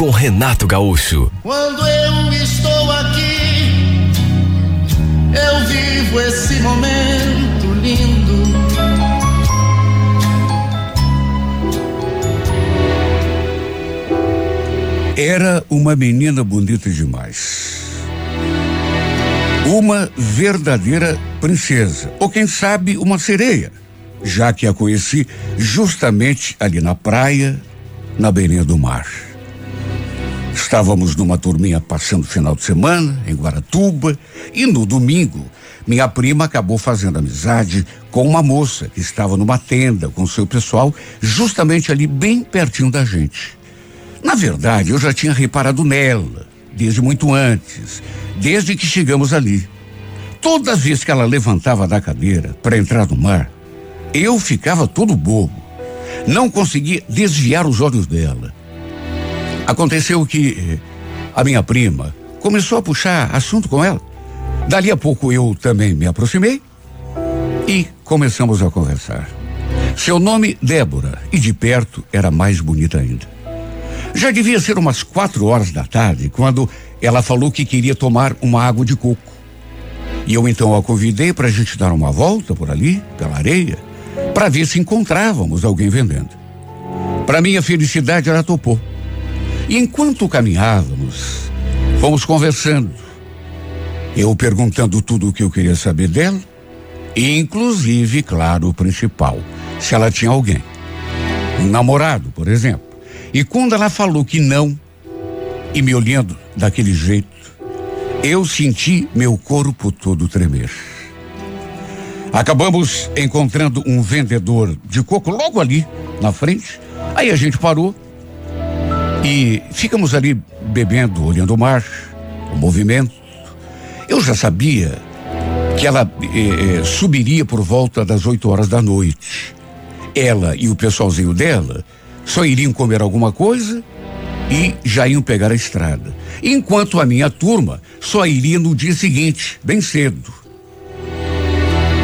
com Renato Gaúcho. Quando eu estou aqui, eu vivo esse momento lindo. Era uma menina bonita demais. Uma verdadeira princesa, ou quem sabe uma sereia, já que a conheci justamente ali na praia, na beirinha do mar. Estávamos numa turminha passando o final de semana em Guaratuba e no domingo minha prima acabou fazendo amizade com uma moça que estava numa tenda com seu pessoal justamente ali bem pertinho da gente. Na verdade, eu já tinha reparado nela desde muito antes, desde que chegamos ali. Toda vez que ela levantava da cadeira para entrar no mar, eu ficava todo bobo. Não conseguia desviar os olhos dela. Aconteceu que eh, a minha prima começou a puxar assunto com ela. Dali a pouco eu também me aproximei e começamos a conversar. Seu nome, Débora, e de perto era mais bonita ainda. Já devia ser umas quatro horas da tarde quando ela falou que queria tomar uma água de coco. E eu então a convidei para a gente dar uma volta por ali, pela areia, para ver se encontrávamos alguém vendendo. Para minha felicidade, ela topou. E enquanto caminhávamos, fomos conversando. Eu perguntando tudo o que eu queria saber dela, inclusive, claro, o principal, se ela tinha alguém. Um namorado, por exemplo. E quando ela falou que não, e me olhando daquele jeito, eu senti meu corpo todo tremer. Acabamos encontrando um vendedor de coco logo ali na frente. Aí a gente parou e ficamos ali bebendo, olhando o mar, o movimento. Eu já sabia que ela eh, eh, subiria por volta das 8 horas da noite. Ela e o pessoalzinho dela só iriam comer alguma coisa e já iam pegar a estrada. Enquanto a minha turma só iria no dia seguinte, bem cedo.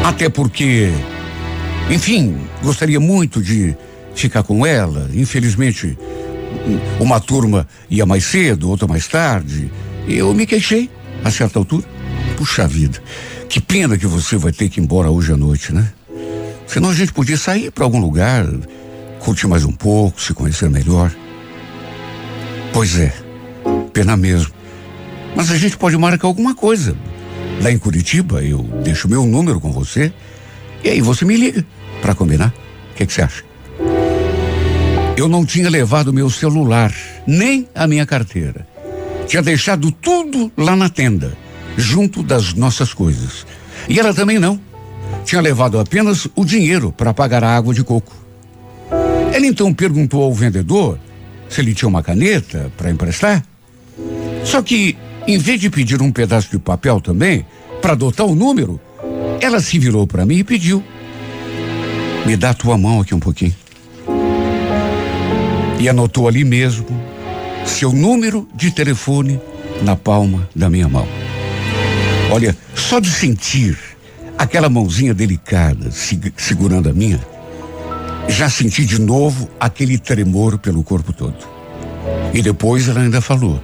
Até porque, enfim, gostaria muito de ficar com ela. Infelizmente, uma turma ia mais cedo, outra mais tarde. Eu me queixei a certa altura. Puxa vida, que pena que você vai ter que ir embora hoje à noite, né? Senão a gente podia sair para algum lugar, curtir mais um pouco, se conhecer melhor. Pois é, pena mesmo. Mas a gente pode marcar alguma coisa. Lá em Curitiba, eu deixo meu número com você e aí você me liga para combinar. O que você acha? Eu não tinha levado meu celular, nem a minha carteira. Tinha deixado tudo lá na tenda, junto das nossas coisas. E ela também não. Tinha levado apenas o dinheiro para pagar a água de coco. Ela então perguntou ao vendedor se ele tinha uma caneta para emprestar. Só que, em vez de pedir um pedaço de papel também, para adotar o número, ela se virou para mim e pediu: Me dá tua mão aqui um pouquinho e anotou ali mesmo seu número de telefone na palma da minha mão. Olha, só de sentir aquela mãozinha delicada segurando a minha, já senti de novo aquele tremor pelo corpo todo. E depois ela ainda falou: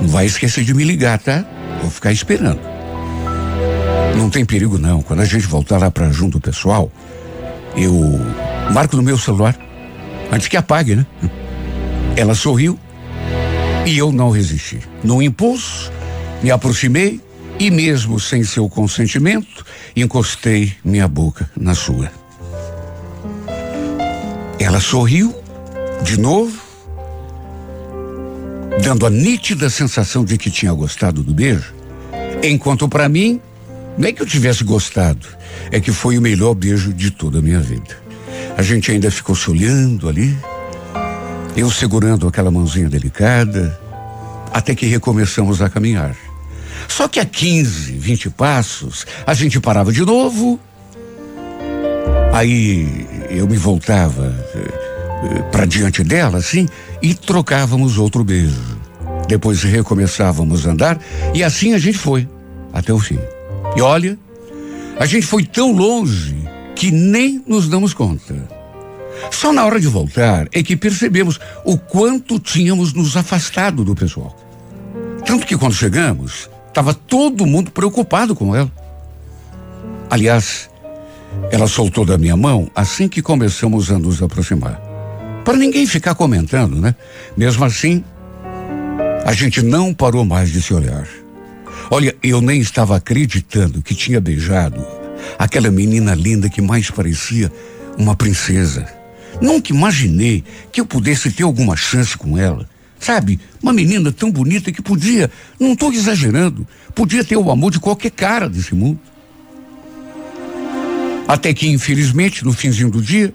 Não vai esquecer de me ligar, tá? Vou ficar esperando. Não tem perigo não. Quando a gente voltar lá para junto pessoal, eu marco no meu celular Antes que apague, né? Ela sorriu e eu não resisti. No impulso, me aproximei e, mesmo sem seu consentimento, encostei minha boca na sua. Ela sorriu de novo, dando a nítida sensação de que tinha gostado do beijo, enquanto para mim, é que eu tivesse gostado, é que foi o melhor beijo de toda a minha vida. A gente ainda ficou se olhando ali, eu segurando aquela mãozinha delicada, Até que recomeçamos a caminhar. Só que a 15, 20 passos, a gente parava de novo. Aí eu me voltava eh, para diante dela, assim, e trocávamos outro beijo. Depois recomeçávamos a andar e assim a gente foi até o fim. E olha, a gente foi tão longe que nem nos damos conta. Só na hora de voltar é que percebemos o quanto tínhamos nos afastado do pessoal. Tanto que quando chegamos, estava todo mundo preocupado com ela. Aliás, ela soltou da minha mão assim que começamos a nos aproximar. Para ninguém ficar comentando, né? Mesmo assim, a gente não parou mais de se olhar. Olha, eu nem estava acreditando que tinha beijado aquela menina linda que mais parecia uma princesa. Nunca imaginei que eu pudesse ter alguma chance com ela. Sabe, uma menina tão bonita que podia, não estou exagerando, podia ter o amor de qualquer cara desse mundo. Até que, infelizmente, no finzinho do dia,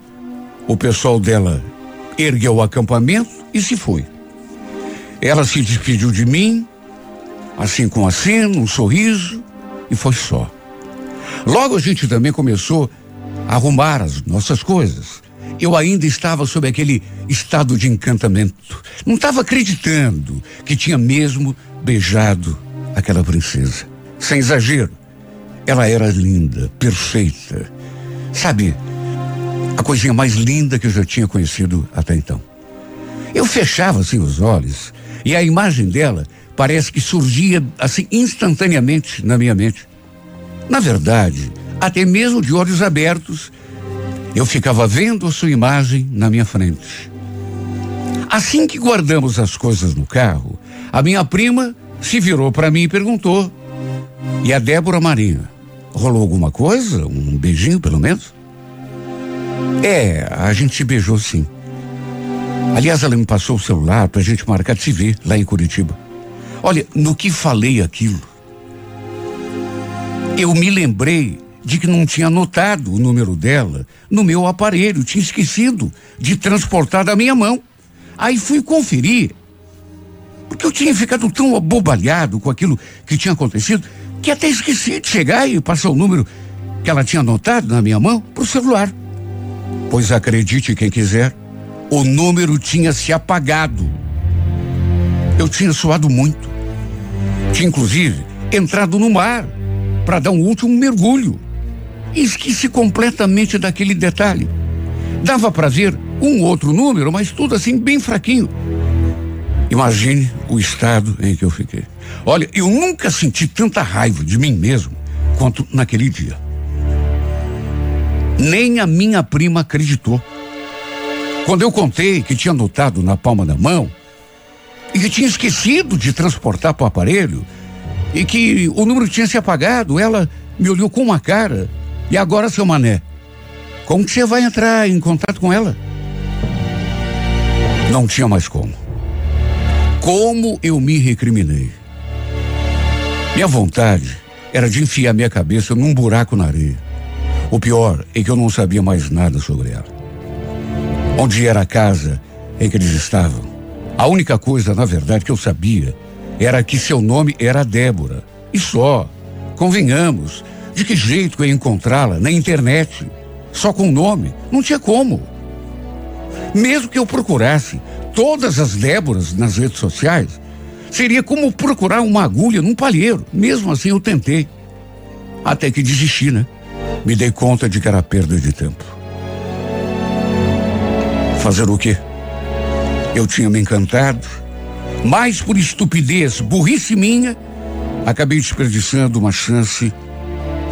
o pessoal dela ergueu o acampamento e se foi. Ela se despediu de mim, assim com aceno, um sorriso, e foi só. Logo a gente também começou a arrumar as nossas coisas. Eu ainda estava sob aquele estado de encantamento. Não estava acreditando que tinha mesmo beijado aquela princesa. Sem exagero. Ela era linda, perfeita. Sabe, a coisinha mais linda que eu já tinha conhecido até então. Eu fechava assim os olhos e a imagem dela parece que surgia assim instantaneamente na minha mente. Na verdade, até mesmo de olhos abertos, eu ficava vendo a sua imagem na minha frente. Assim que guardamos as coisas no carro, a minha prima se virou para mim e perguntou: E a Débora Marinha? Rolou alguma coisa? Um beijinho, pelo menos? É, a gente beijou sim. Aliás, ela me passou o celular para a gente marcar de se ver lá em Curitiba. Olha, no que falei aquilo, eu me lembrei de que não tinha anotado o número dela no meu aparelho, tinha esquecido de transportar da minha mão. Aí fui conferir, porque eu tinha ficado tão abobalhado com aquilo que tinha acontecido, que até esqueci de chegar e passar o número que ela tinha anotado na minha mão para o celular. Pois acredite quem quiser, o número tinha se apagado. Eu tinha suado muito. Tinha inclusive entrado no mar para dar um último mergulho. Esqueci completamente daquele detalhe. Dava para ver um outro número, mas tudo assim bem fraquinho. Imagine o estado em que eu fiquei. Olha, eu nunca senti tanta raiva de mim mesmo quanto naquele dia. Nem a minha prima acreditou. Quando eu contei que tinha anotado na palma da mão e que tinha esquecido de transportar para o aparelho e que o número tinha se apagado, ela me olhou com uma cara. E agora, seu mané, como que você vai entrar em contato com ela? Não tinha mais como. Como eu me recriminei. Minha vontade era de enfiar minha cabeça num buraco na areia. O pior é que eu não sabia mais nada sobre ela onde era a casa em que eles estavam. A única coisa, na verdade, que eu sabia era que seu nome era Débora. E só. Convenhamos, de que jeito eu ia encontrá-la na internet? Só com o nome? Não tinha como. Mesmo que eu procurasse todas as Déboras nas redes sociais, seria como procurar uma agulha num palheiro. Mesmo assim eu tentei. Até que desisti, né? Me dei conta de que era perda de tempo. Fazer o quê? Eu tinha me encantado, mas por estupidez, burrice minha, acabei desperdiçando uma chance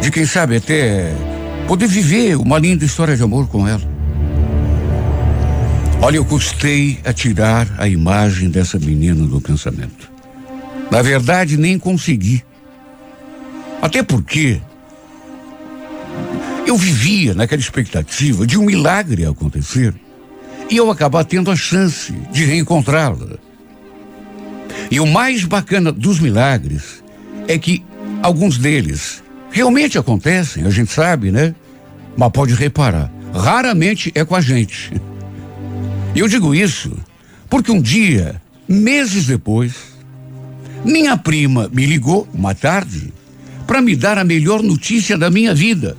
de, quem sabe, até poder viver uma linda história de amor com ela. Olha, eu custei a tirar a imagem dessa menina do pensamento. Na verdade, nem consegui. Até porque eu vivia naquela expectativa de um milagre acontecer e eu acabar tendo a chance de reencontrá-la. E o mais bacana dos milagres é que alguns deles realmente acontecem, a gente sabe, né? Mas pode reparar, raramente é com a gente. E eu digo isso porque um dia, meses depois, Minha prima me ligou uma tarde para me dar a melhor notícia da minha vida.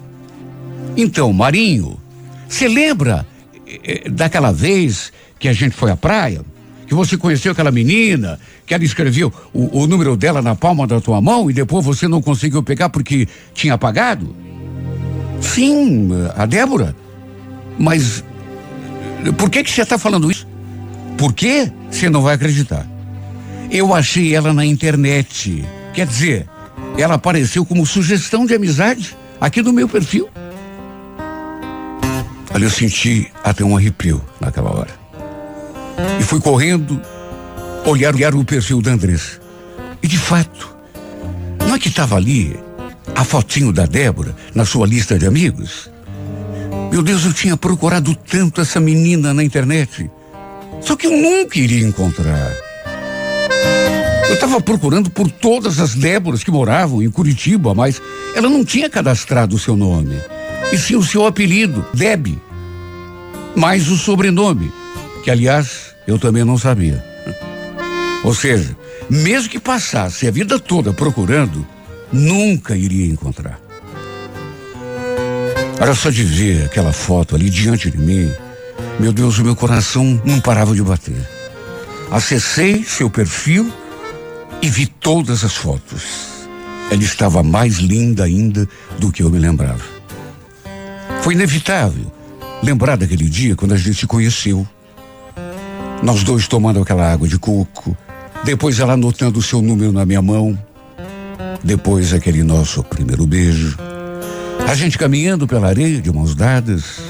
Então, Marinho, você lembra eh, daquela vez que a gente foi à praia? Que você conheceu aquela menina, que ela escreveu o, o número dela na palma da tua mão e depois você não conseguiu pegar porque tinha apagado? Sim, a Débora. Mas por que que você está falando isso? Por quê? Você não vai acreditar. Eu achei ela na internet. Quer dizer, ela apareceu como sugestão de amizade aqui no meu perfil. Olha, eu senti até um arrepio naquela hora. E fui correndo olhar, olhar o perfil da Andressa. E de fato, não é que estava ali a fotinho da Débora na sua lista de amigos? Meu Deus, eu tinha procurado tanto essa menina na internet. Só que eu nunca iria encontrar. Eu estava procurando por todas as Déboras que moravam em Curitiba, mas ela não tinha cadastrado o seu nome. E sim o seu apelido, Deb. Mais o sobrenome, que aliás eu também não sabia. Ou seja, mesmo que passasse a vida toda procurando, nunca iria encontrar. Era só de ver aquela foto ali diante de mim, meu Deus, o meu coração não parava de bater. Acessei seu perfil e vi todas as fotos. Ela estava mais linda ainda do que eu me lembrava. Foi inevitável lembrar daquele dia quando a gente se conheceu. Nós dois tomando aquela água de coco, depois ela anotando o seu número na minha mão, depois aquele nosso primeiro beijo. A gente caminhando pela areia de mãos dadas.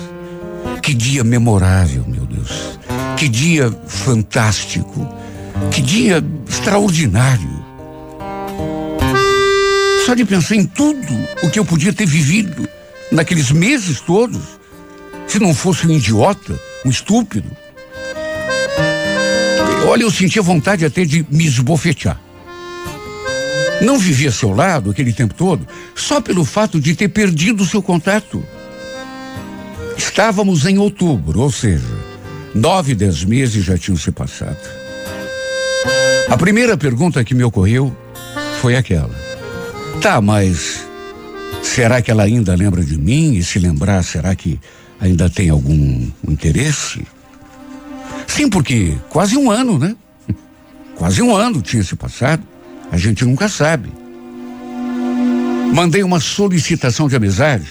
Que dia memorável, meu Deus. Que dia fantástico. Que dia extraordinário. Só de pensar em tudo o que eu podia ter vivido naqueles meses todos, se não fosse um idiota, um estúpido. Olha, eu sentia vontade até de me esbofetear. Não vivia seu lado aquele tempo todo só pelo fato de ter perdido o seu contato. Estávamos em outubro, ou seja, nove, dez meses já tinham se passado. A primeira pergunta que me ocorreu foi aquela: Tá, mas será que ela ainda lembra de mim? E se lembrar, será que ainda tem algum interesse? Sim, porque quase um ano, né? Quase um ano tinha se passado. A gente nunca sabe. Mandei uma solicitação de amizade,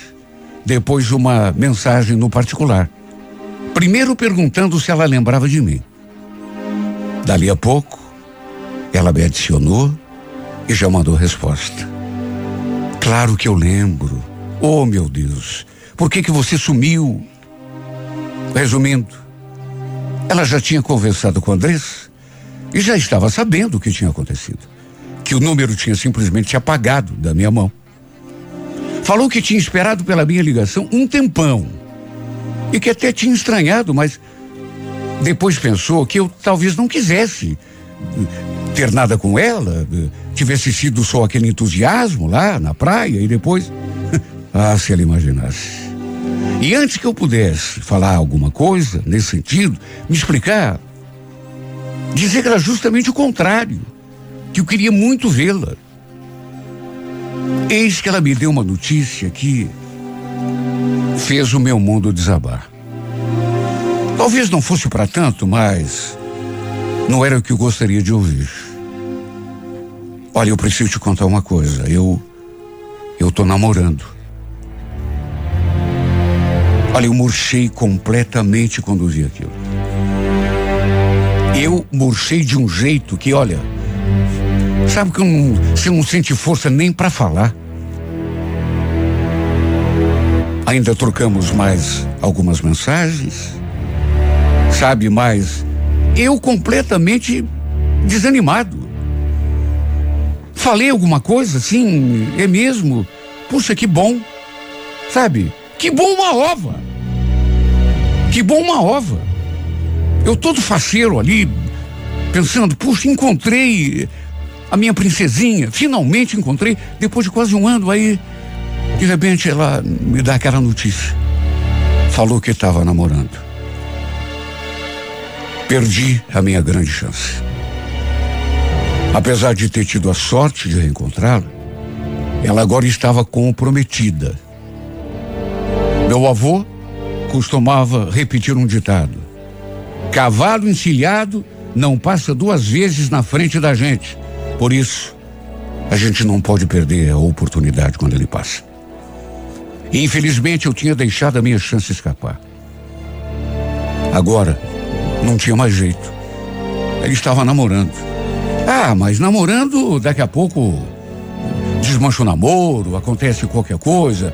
depois uma mensagem no particular. Primeiro perguntando se ela lembrava de mim. Dali a pouco, ela me adicionou e já mandou resposta. Claro que eu lembro. Oh, meu Deus, por que que você sumiu? Resumindo, ela já tinha conversado com Andrés e já estava sabendo o que tinha acontecido. Que o número tinha simplesmente apagado da minha mão. Falou que tinha esperado pela minha ligação um tempão. E que até tinha estranhado, mas depois pensou que eu talvez não quisesse ter nada com ela, tivesse sido só aquele entusiasmo lá na praia e depois. ah, se ela imaginasse. E antes que eu pudesse falar alguma coisa nesse sentido, me explicar, dizer que era justamente o contrário, que eu queria muito vê-la. Eis que ela me deu uma notícia que fez o meu mundo desabar. Talvez não fosse para tanto, mas não era o que eu gostaria de ouvir. Olha, eu preciso te contar uma coisa. Eu eu tô namorando. Olha, eu murchei completamente vi aquilo. Eu murchei de um jeito que, olha, sabe que eu não, você não sente força nem para falar. Ainda trocamos mais algumas mensagens, sabe, mas eu completamente desanimado. Falei alguma coisa assim, é mesmo? Puxa, que bom, sabe? Que bom uma ova. Que bom uma ova. Eu todo faceiro ali, pensando, puxa, encontrei a minha princesinha, finalmente encontrei, depois de quase um ano, aí, de repente, ela me dá aquela notícia. Falou que estava namorando. Perdi a minha grande chance. Apesar de ter tido a sorte de reencontrá-la, ela agora estava comprometida. Meu avô costumava repetir um ditado: cavalo encilhado não passa duas vezes na frente da gente. Por isso, a gente não pode perder a oportunidade quando ele passa. Infelizmente, eu tinha deixado a minha chance escapar. Agora, não tinha mais jeito. Ele estava namorando. Ah, mas namorando, daqui a pouco desmancha o namoro, acontece qualquer coisa.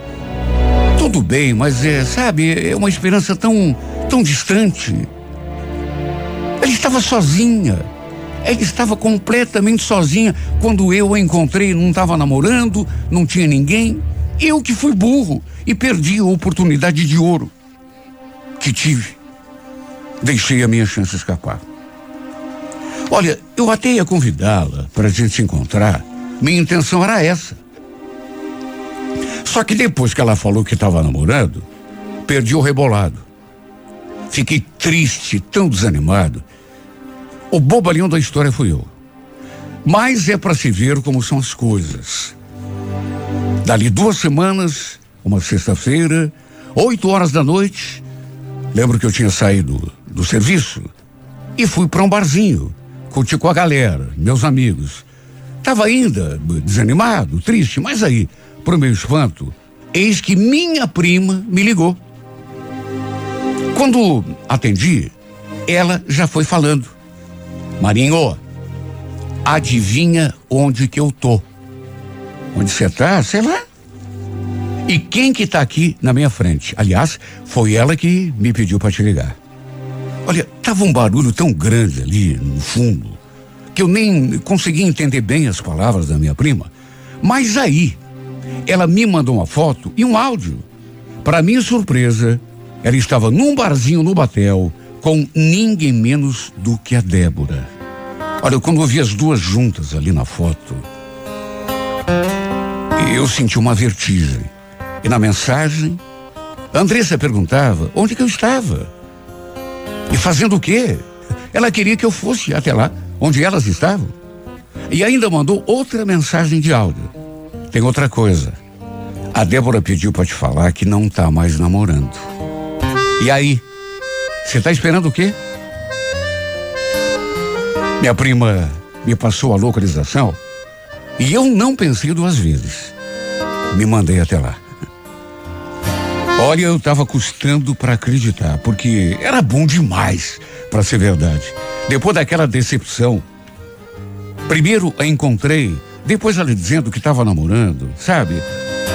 Tudo bem, mas é, sabe, é uma esperança tão, tão distante. Ela estava sozinha. Ela estava completamente sozinha quando eu a encontrei. Não estava namorando, não tinha ninguém. Eu que fui burro e perdi a oportunidade de ouro que tive. Deixei a minha chance escapar. Olha, eu até ia convidá-la para a gente se encontrar. Minha intenção era essa. Só que depois que ela falou que estava namorando, perdi o rebolado. Fiquei triste, tão desanimado. O bobalhão da história fui eu. Mas é para se ver como são as coisas. Dali duas semanas, uma sexta-feira, oito horas da noite, lembro que eu tinha saído do serviço e fui para um barzinho, curti com a galera, meus amigos. Tava ainda desanimado, triste, mas aí, pro meu espanto, eis que minha prima me ligou. Quando atendi, ela já foi falando. Marinho, adivinha onde que eu tô? Onde você tá? Sei lá. E quem que tá aqui na minha frente? Aliás, foi ela que me pediu para te ligar. Olha, tava um barulho tão grande ali no fundo que eu nem consegui entender bem as palavras da minha prima. Mas aí, ela me mandou uma foto e um áudio. Para minha surpresa, ela estava num barzinho no Batel com ninguém menos do que a Débora. Olha, quando eu vi as duas juntas ali na foto, eu senti uma vertigem. E na mensagem, Andressa perguntava onde que eu estava. E fazendo o quê? Ela queria que eu fosse até lá, onde elas estavam. E ainda mandou outra mensagem de áudio. Tem outra coisa. A Débora pediu para te falar que não tá mais namorando. E aí? Você tá esperando o quê? Minha prima me passou a localização e eu não pensei duas vezes. Me mandei até lá. Olha, eu estava custando para acreditar, porque era bom demais para ser verdade. Depois daquela decepção, primeiro a encontrei, depois ela dizendo que estava namorando, sabe?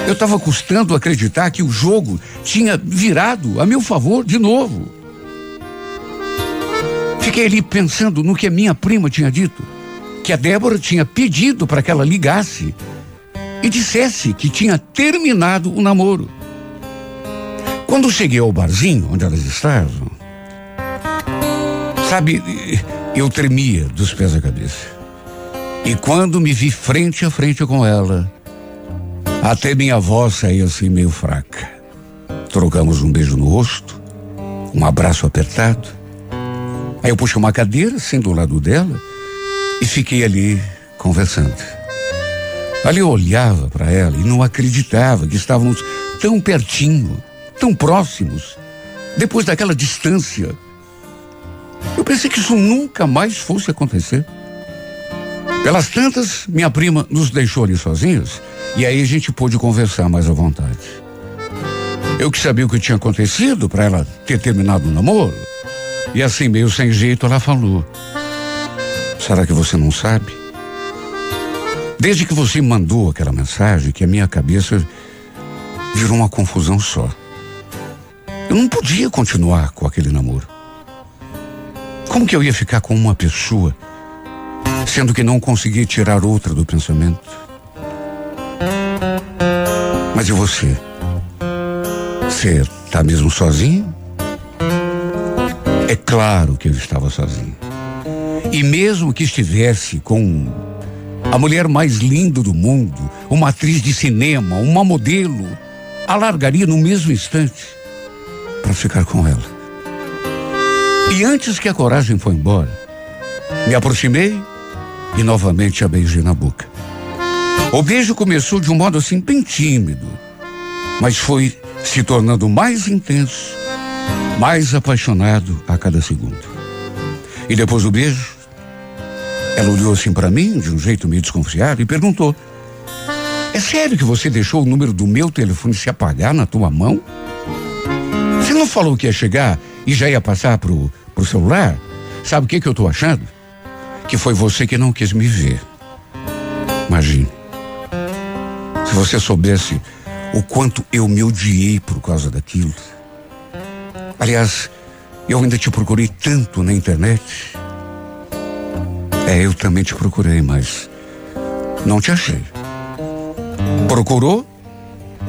Eu estava custando acreditar que o jogo tinha virado a meu favor de novo. Fiquei ali pensando no que a minha prima tinha dito, que a Débora tinha pedido para que ela ligasse e dissesse que tinha terminado o namoro. Quando cheguei ao barzinho onde elas estavam, sabe, eu tremia dos pés à cabeça. E quando me vi frente a frente com ela, até minha voz saía assim meio fraca. Trocamos um beijo no rosto, um abraço apertado. Aí eu puxei uma cadeira, sendo ao lado dela, e fiquei ali conversando. Ali eu olhava para ela e não acreditava que estávamos tão pertinho tão próximos, depois daquela distância. Eu pensei que isso nunca mais fosse acontecer. Pelas tantas, minha prima nos deixou ali sozinhos e aí a gente pôde conversar mais à vontade. Eu que sabia o que tinha acontecido para ela ter terminado o namoro. E assim, meio sem jeito, ela falou: Será que você não sabe? Desde que você mandou aquela mensagem, que a minha cabeça virou uma confusão só. Eu não podia continuar com aquele namoro. Como que eu ia ficar com uma pessoa, sendo que não conseguia tirar outra do pensamento? Mas e você? Você está mesmo sozinho? É claro que eu estava sozinho. E mesmo que estivesse com a mulher mais linda do mundo, uma atriz de cinema, uma modelo, a largaria no mesmo instante para ficar com ela. E antes que a coragem foi embora, me aproximei, e novamente a beijei na boca. O beijo começou de um modo assim bem tímido, mas foi se tornando mais intenso, mais apaixonado a cada segundo. E depois do beijo, ela olhou assim para mim, de um jeito meio desconfiado, e perguntou: É sério que você deixou o número do meu telefone se apagar na tua mão? Você não falou que ia chegar e já ia passar pro, pro celular? Sabe o que, que eu tô achando? Que foi você que não quis me ver. Imagine. Se você soubesse o quanto eu me odiei por causa daquilo. Aliás, eu ainda te procurei tanto na internet. É, eu também te procurei, mas não te achei. Procurou,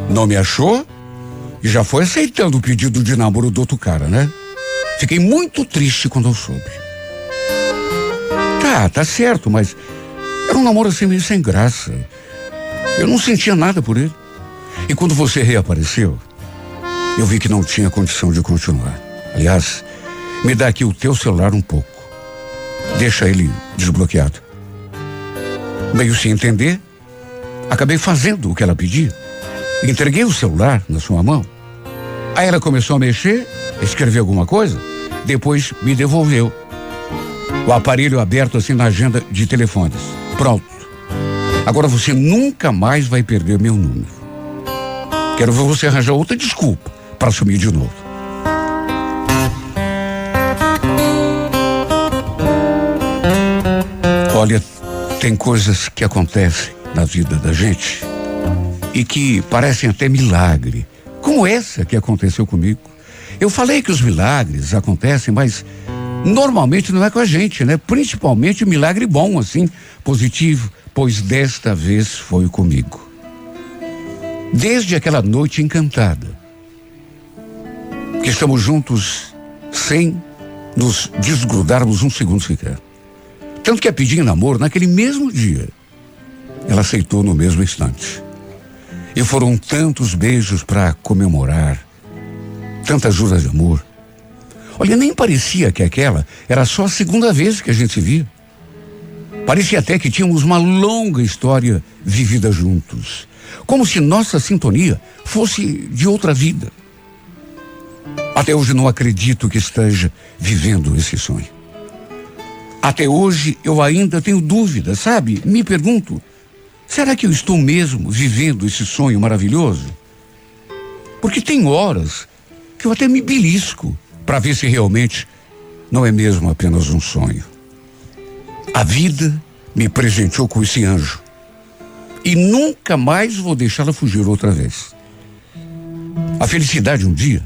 não me achou e já foi aceitando o pedido de namoro do outro cara, né? Fiquei muito triste quando eu soube. Tá, tá certo, mas era um namoro assim meio sem graça. Eu não sentia nada por ele. E quando você reapareceu, eu vi que não tinha condição de continuar. Aliás, me dá aqui o teu celular um pouco. Deixa ele desbloqueado. Meio sem entender, acabei fazendo o que ela pedia. Entreguei o celular na sua mão. Aí ela começou a mexer, escrever alguma coisa, depois me devolveu. O aparelho aberto assim na agenda de telefones. Pronto. Agora você nunca mais vai perder meu número. Quero ver você arranjar outra desculpa para sumir de novo. Olha, tem coisas que acontecem na vida da gente e que parecem até milagre, como essa que aconteceu comigo. Eu falei que os milagres acontecem, mas normalmente não é com a gente, né? Principalmente milagre bom, assim, positivo, pois desta vez foi comigo. Desde aquela noite encantada, que estamos juntos sem nos desgrudarmos um segundo sequer. Tanto que a pedir em namoro naquele mesmo dia. Ela aceitou no mesmo instante. E foram tantos beijos para comemorar, tantas juras de amor. Olha, nem parecia que aquela era só a segunda vez que a gente se via. Parecia até que tínhamos uma longa história vivida juntos. Como se nossa sintonia fosse de outra vida. Até hoje não acredito que esteja vivendo esse sonho. Até hoje eu ainda tenho dúvidas, sabe? Me pergunto, será que eu estou mesmo vivendo esse sonho maravilhoso? Porque tem horas que eu até me belisco para ver se realmente não é mesmo apenas um sonho. A vida me presenteou com esse anjo e nunca mais vou deixá-la fugir outra vez. A felicidade um dia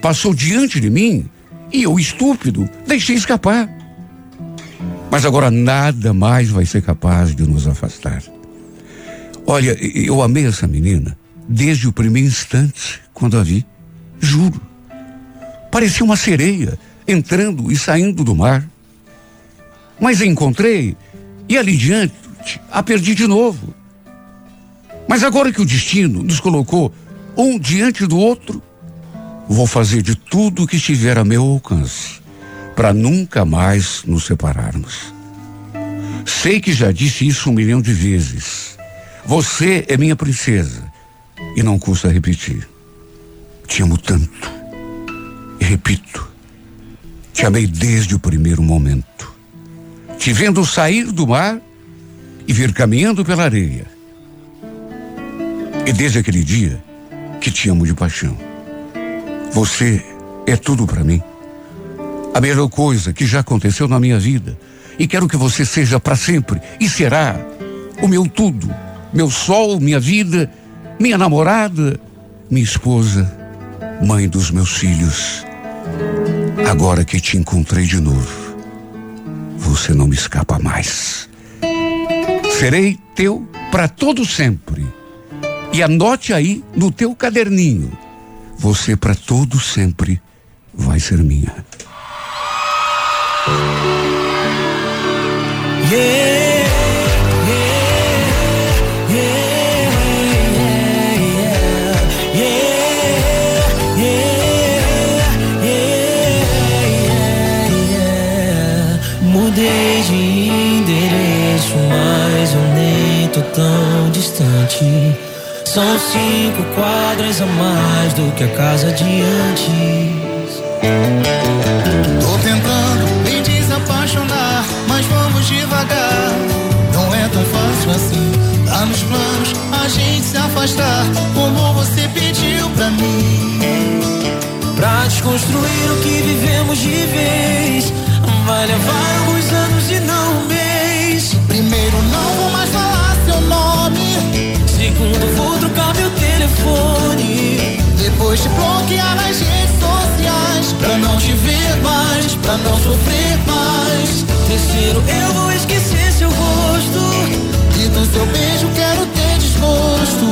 passou diante de mim e eu, estúpido, deixei escapar. Mas agora nada mais vai ser capaz de nos afastar. Olha, eu amei essa menina desde o primeiro instante quando a vi. Juro. Parecia uma sereia entrando e saindo do mar. Mas encontrei e ali diante a perdi de novo. Mas agora que o destino nos colocou um diante do outro, vou fazer de tudo o que estiver a meu alcance para nunca mais nos separarmos. Sei que já disse isso um milhão de vezes. Você é minha princesa e não custa repetir. Te amo tanto. Repito, te amei desde o primeiro momento. Te vendo sair do mar e vir caminhando pela areia. E desde aquele dia que te amo de paixão. Você é tudo para mim. A melhor coisa que já aconteceu na minha vida. E quero que você seja para sempre. E será o meu tudo. Meu sol, minha vida, minha namorada, minha esposa, mãe dos meus filhos. Agora que te encontrei de novo, você não me escapa mais. Serei teu para todo sempre. E anote aí no teu caderninho. Você para todo sempre vai ser minha. Mudei São cinco quadras a mais do que a casa de antes. Tô tentando me desapaixonar, mas vamos devagar. Não é tão fácil assim. Tá nos planos a gente se afastar, como você pediu pra mim. Pra desconstruir o que vivemos de vez, vai levar alguns anos e não um Segundo, vou trocar meu telefone. Depois te bloquear nas redes sociais. Pra não te ver mais, pra não sofrer mais. Terceiro, eu vou esquecer seu rosto. E do seu beijo quero ter desgosto.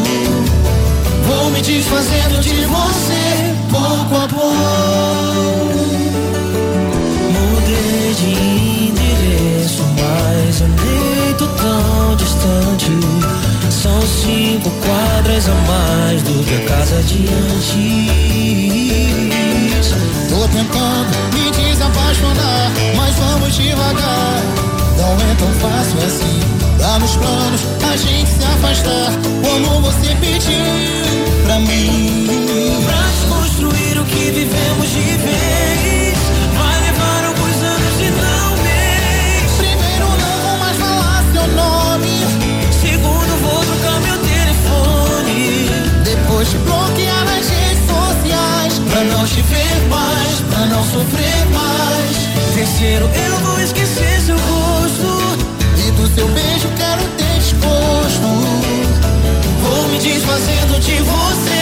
Vou me desfazendo de você, afastar, como você pediu pra mim. Pra desconstruir o que vivemos de vez, vai levar alguns anos e não mês. Primeiro não vou mais falar seu nome, Segundo, vou trocar meu telefone. depois te bloquear nas redes sociais, pra não te ver mais, pra não sofrer mais. Terceiro, eu Desfazendo de você,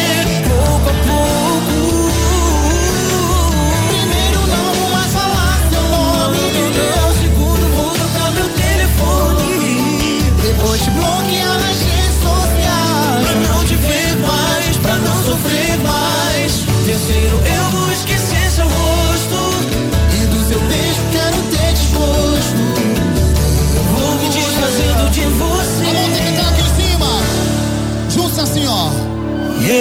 Alô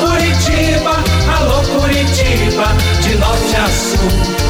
Curitiba, alô Curitiba, de norte a sul.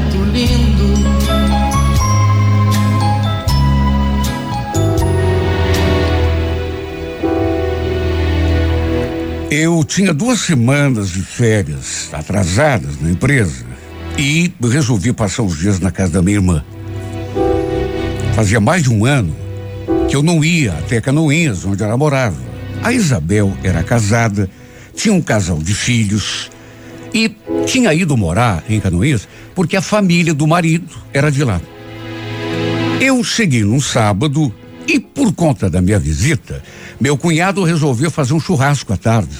lindo. Eu tinha duas semanas de férias atrasadas na empresa e resolvi passar os dias na casa da minha irmã. Fazia mais de um ano que eu não ia até Canoinhas, onde ela morava. A Isabel era casada, tinha um casal de filhos e tinha ido morar em Canoinhas porque a família do marido era de lá. Eu cheguei num sábado e, por conta da minha visita, meu cunhado resolveu fazer um churrasco à tarde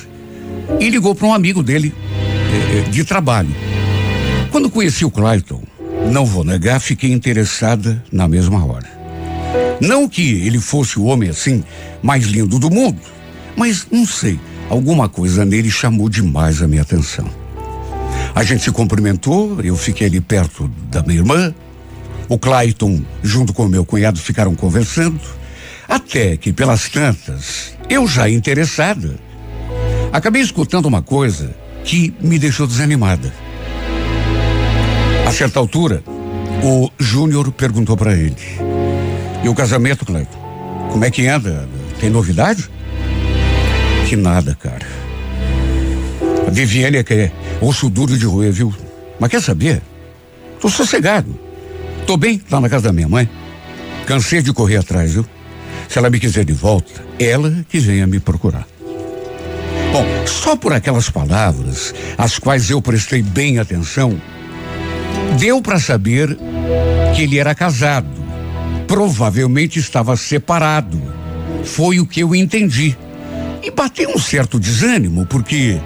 e ligou para um amigo dele eh, eh, de trabalho. Quando conheci o Clayton, não vou negar, fiquei interessada na mesma hora. Não que ele fosse o homem assim mais lindo do mundo, mas não sei, alguma coisa nele chamou demais a minha atenção. A gente se cumprimentou, eu fiquei ali perto da minha irmã. O Clayton, junto com o meu cunhado, ficaram conversando. Até que, pelas tantas, eu já interessada, acabei escutando uma coisa que me deixou desanimada. A certa altura, o Júnior perguntou para ele: E o casamento, Clayton? Como é que anda? Tem novidade? Que nada, cara. A Viviane é que é osso duro de roer, viu? Mas quer saber? Tô sossegado. Tô bem lá na casa da minha mãe. Cansei de correr atrás, viu? Se ela me quiser de volta, ela que venha me procurar. Bom, só por aquelas palavras, às quais eu prestei bem atenção, deu para saber que ele era casado. Provavelmente estava separado. Foi o que eu entendi. E bateu um certo desânimo, porque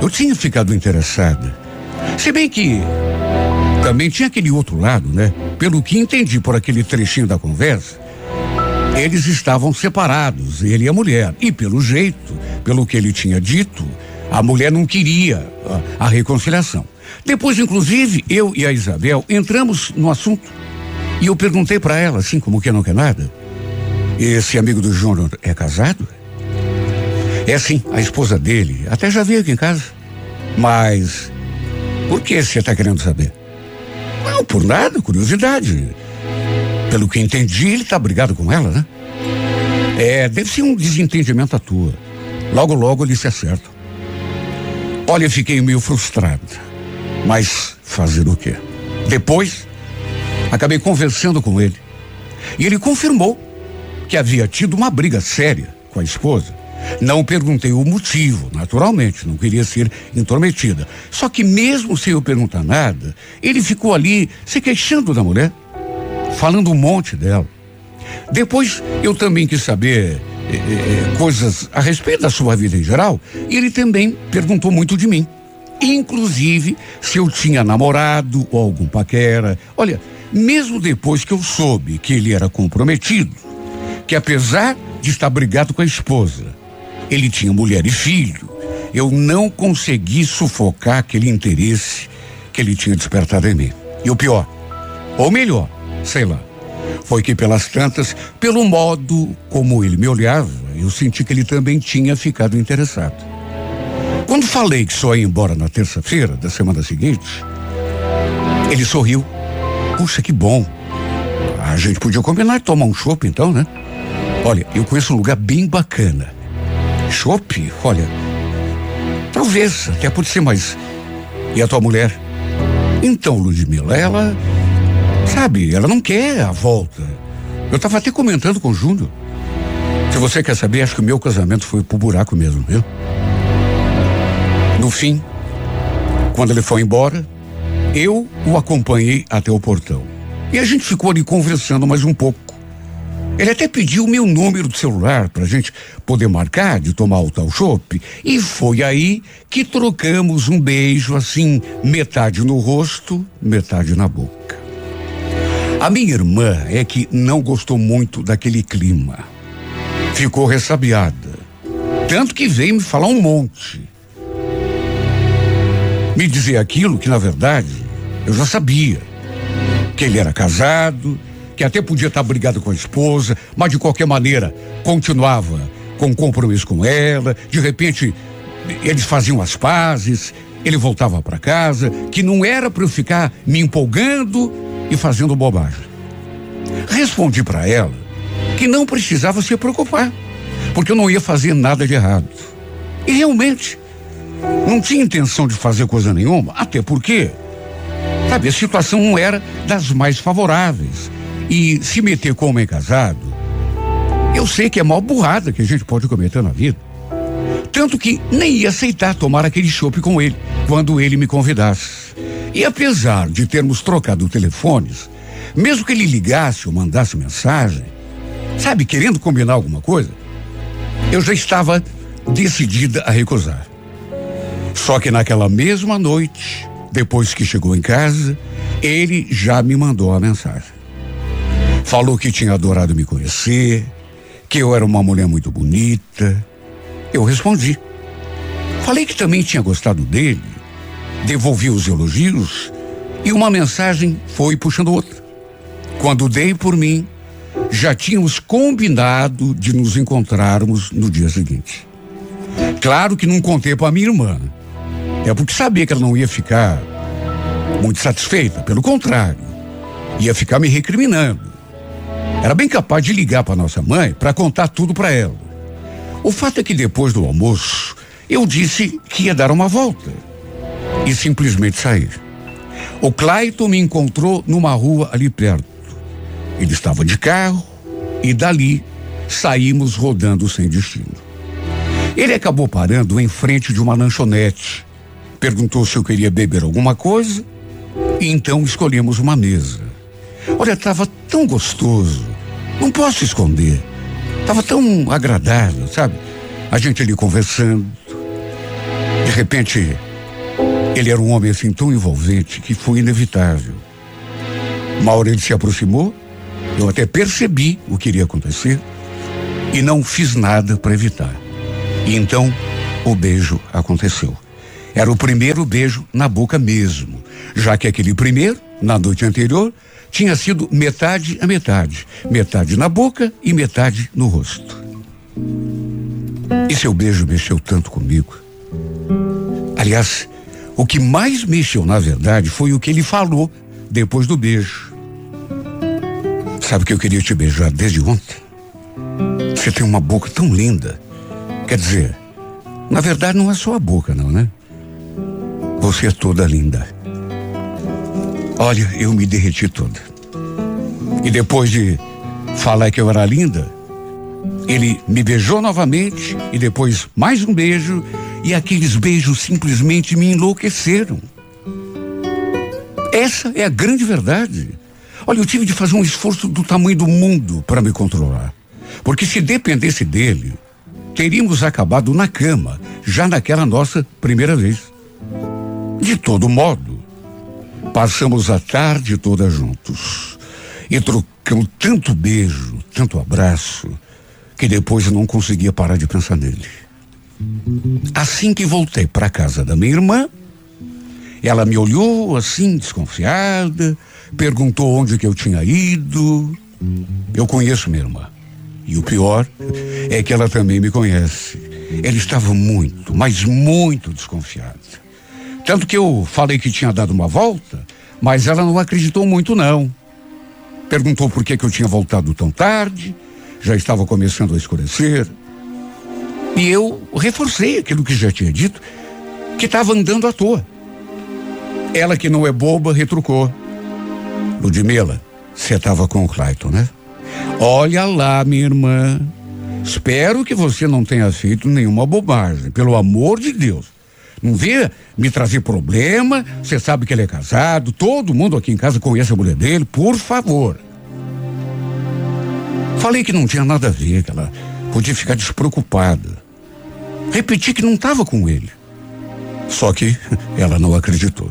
eu tinha ficado interessada. Se bem que também tinha aquele outro lado, né? Pelo que entendi por aquele trechinho da conversa, eles estavam separados, ele e a mulher. E pelo jeito, pelo que ele tinha dito, a mulher não queria a, a reconciliação. Depois, inclusive, eu e a Isabel entramos no assunto. E eu perguntei para ela, assim, como que não quer nada. Esse amigo do Júnior é casado? É sim, a esposa dele. Até já veio aqui em casa. Mas por que você está querendo saber? Não, por nada, curiosidade. Pelo que entendi, ele está brigado com ela, né? É, deve ser um desentendimento à tua. Logo, logo eles se acertam. Olha, fiquei meio frustrado. Mas fazer o quê? Depois, acabei conversando com ele. E ele confirmou que havia tido uma briga séria com a esposa. Não perguntei o motivo, naturalmente, não queria ser intrometida. Só que mesmo sem eu perguntar nada, ele ficou ali se queixando da mulher, falando um monte dela. Depois eu também quis saber eh, eh, coisas a respeito da sua vida em geral, e ele também perguntou muito de mim. Inclusive se eu tinha namorado ou algum paquera. Olha, mesmo depois que eu soube que ele era comprometido, que apesar de estar brigado com a esposa, ele tinha mulher e filho, eu não consegui sufocar aquele interesse que ele tinha despertado em mim. E o pior, ou melhor, sei lá, foi que pelas tantas, pelo modo como ele me olhava, eu senti que ele também tinha ficado interessado. Quando falei que só ia embora na terça-feira da semana seguinte, ele sorriu. Puxa, que bom. A gente podia combinar de tomar um chopp então, né? Olha, eu conheço um lugar bem bacana. Chopp? Olha, talvez, até pode ser, mas. E a tua mulher? Então, Ludmila, ela. Sabe, ela não quer a volta. Eu estava até comentando com o Júnior. Se você quer saber, acho que o meu casamento foi pro buraco mesmo, viu? No fim, quando ele foi embora, eu o acompanhei até o portão. E a gente ficou ali conversando mais um pouco. Ele até pediu o meu número de celular para a gente poder marcar de tomar o tal chopp. E foi aí que trocamos um beijo assim, metade no rosto, metade na boca. A minha irmã é que não gostou muito daquele clima. Ficou ressabiada. Tanto que veio me falar um monte me dizer aquilo que, na verdade, eu já sabia. Que ele era casado, que até podia estar brigado com a esposa, mas de qualquer maneira continuava com compromisso com ela. De repente, eles faziam as pazes, ele voltava para casa, que não era para eu ficar me empolgando e fazendo bobagem. Respondi para ela que não precisava se preocupar, porque eu não ia fazer nada de errado. E realmente, não tinha intenção de fazer coisa nenhuma, até porque, sabe, a situação não era das mais favoráveis. E se meter com homem casado, eu sei que é a maior burrada que a gente pode cometer na vida. Tanto que nem ia aceitar tomar aquele chopp com ele, quando ele me convidasse. E apesar de termos trocado telefones, mesmo que ele ligasse ou mandasse mensagem, sabe, querendo combinar alguma coisa, eu já estava decidida a recusar. Só que naquela mesma noite, depois que chegou em casa, ele já me mandou a mensagem. Falou que tinha adorado me conhecer, que eu era uma mulher muito bonita. Eu respondi. Falei que também tinha gostado dele, devolvi os elogios e uma mensagem foi puxando outra. Quando dei por mim, já tínhamos combinado de nos encontrarmos no dia seguinte. Claro que não contei para minha irmã. É porque sabia que ela não ia ficar muito satisfeita, pelo contrário, ia ficar me recriminando. Era bem capaz de ligar para nossa mãe para contar tudo para ela. O fato é que depois do almoço, eu disse que ia dar uma volta e simplesmente sair. O Clayton me encontrou numa rua ali perto. Ele estava de carro e dali saímos rodando sem destino. Ele acabou parando em frente de uma lanchonete. Perguntou se eu queria beber alguma coisa. E então escolhemos uma mesa. Olha, estava tão gostoso. Não posso esconder. Estava tão agradável, sabe? A gente ali conversando. De repente, ele era um homem assim tão envolvente que foi inevitável. Uma hora ele se aproximou, eu até percebi o que iria acontecer e não fiz nada para evitar. E então o beijo aconteceu. Era o primeiro beijo na boca mesmo, já que aquele primeiro, na noite anterior, tinha sido metade a metade. Metade na boca e metade no rosto. E seu beijo mexeu tanto comigo. Aliás, o que mais mexeu, na verdade, foi o que ele falou depois do beijo. Sabe que eu queria te beijar desde ontem? Você tem uma boca tão linda. Quer dizer, na verdade não é só a boca, não, né? Você é toda linda. Olha, eu me derreti toda. E depois de falar que eu era linda, ele me beijou novamente e depois mais um beijo e aqueles beijos simplesmente me enlouqueceram. Essa é a grande verdade. Olha, eu tive de fazer um esforço do tamanho do mundo para me controlar. Porque se dependesse dele, teríamos acabado na cama, já naquela nossa primeira vez. De todo modo, passamos a tarde toda juntos. E trocamos tanto beijo, tanto abraço, que depois não conseguia parar de pensar nele. Assim que voltei para casa da minha irmã, ela me olhou assim, desconfiada, perguntou onde que eu tinha ido. Eu conheço minha irmã. E o pior é que ela também me conhece. Ela estava muito, mas muito desconfiada. Tanto que eu falei que tinha dado uma volta, mas ela não acreditou muito, não. Perguntou por que, que eu tinha voltado tão tarde, já estava começando a escurecer. E eu reforcei aquilo que já tinha dito, que estava andando à toa. Ela, que não é boba, retrucou. Ludmila, você estava com o Clayton, né? Olha lá, minha irmã. Espero que você não tenha feito nenhuma bobagem, pelo amor de Deus. Não vê me trazer problema, você sabe que ele é casado, todo mundo aqui em casa conhece a mulher dele, por favor. Falei que não tinha nada a ver, que ela podia ficar despreocupada. Repeti que não estava com ele. Só que ela não acreditou.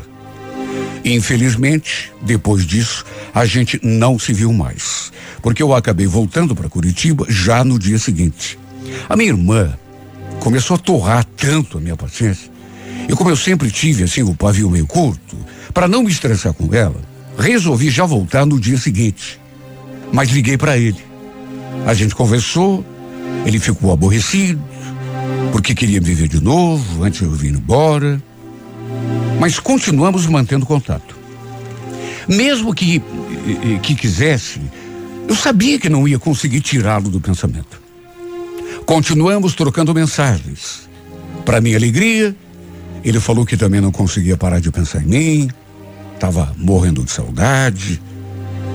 Infelizmente, depois disso, a gente não se viu mais, porque eu acabei voltando para Curitiba já no dia seguinte. A minha irmã começou a torrar tanto a minha paciência, e como eu sempre tive assim o pavio meio curto, para não me estressar com ela, resolvi já voltar no dia seguinte. Mas liguei para ele. A gente conversou, ele ficou aborrecido, porque queria me ver de novo antes de eu vir embora. Mas continuamos mantendo contato. Mesmo que, que quisesse, eu sabia que não ia conseguir tirá-lo do pensamento. Continuamos trocando mensagens. Para minha alegria, ele falou que também não conseguia parar de pensar em mim, estava morrendo de saudade,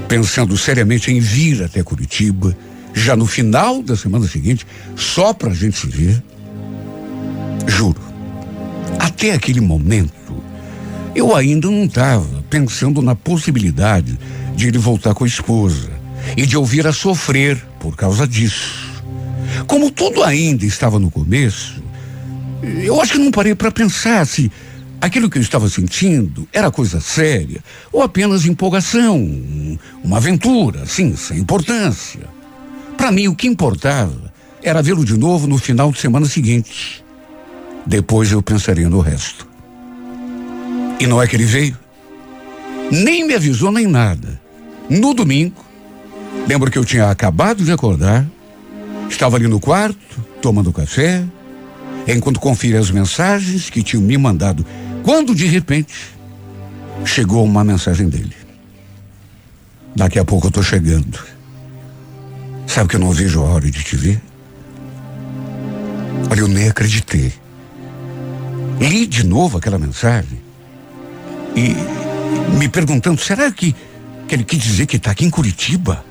pensando seriamente em vir até Curitiba, já no final da semana seguinte, só para a gente se ver. Juro, até aquele momento, eu ainda não estava pensando na possibilidade de ele voltar com a esposa e de ouvir a sofrer por causa disso. Como tudo ainda estava no começo, eu acho que não parei para pensar se aquilo que eu estava sentindo era coisa séria ou apenas empolgação, uma aventura, assim, sem importância. Para mim, o que importava era vê-lo de novo no final de semana seguinte. Depois eu pensaria no resto. E não é que ele veio. Nem me avisou nem nada. No domingo, lembro que eu tinha acabado de acordar, estava ali no quarto, tomando café, enquanto conferia as mensagens que tinham me mandado, quando de repente chegou uma mensagem dele. Daqui a pouco eu tô chegando. Sabe que eu não vejo a hora de te ver? Olha, eu nem acreditei. Li de novo aquela mensagem e me perguntando: será que, que ele quis dizer que está aqui em Curitiba?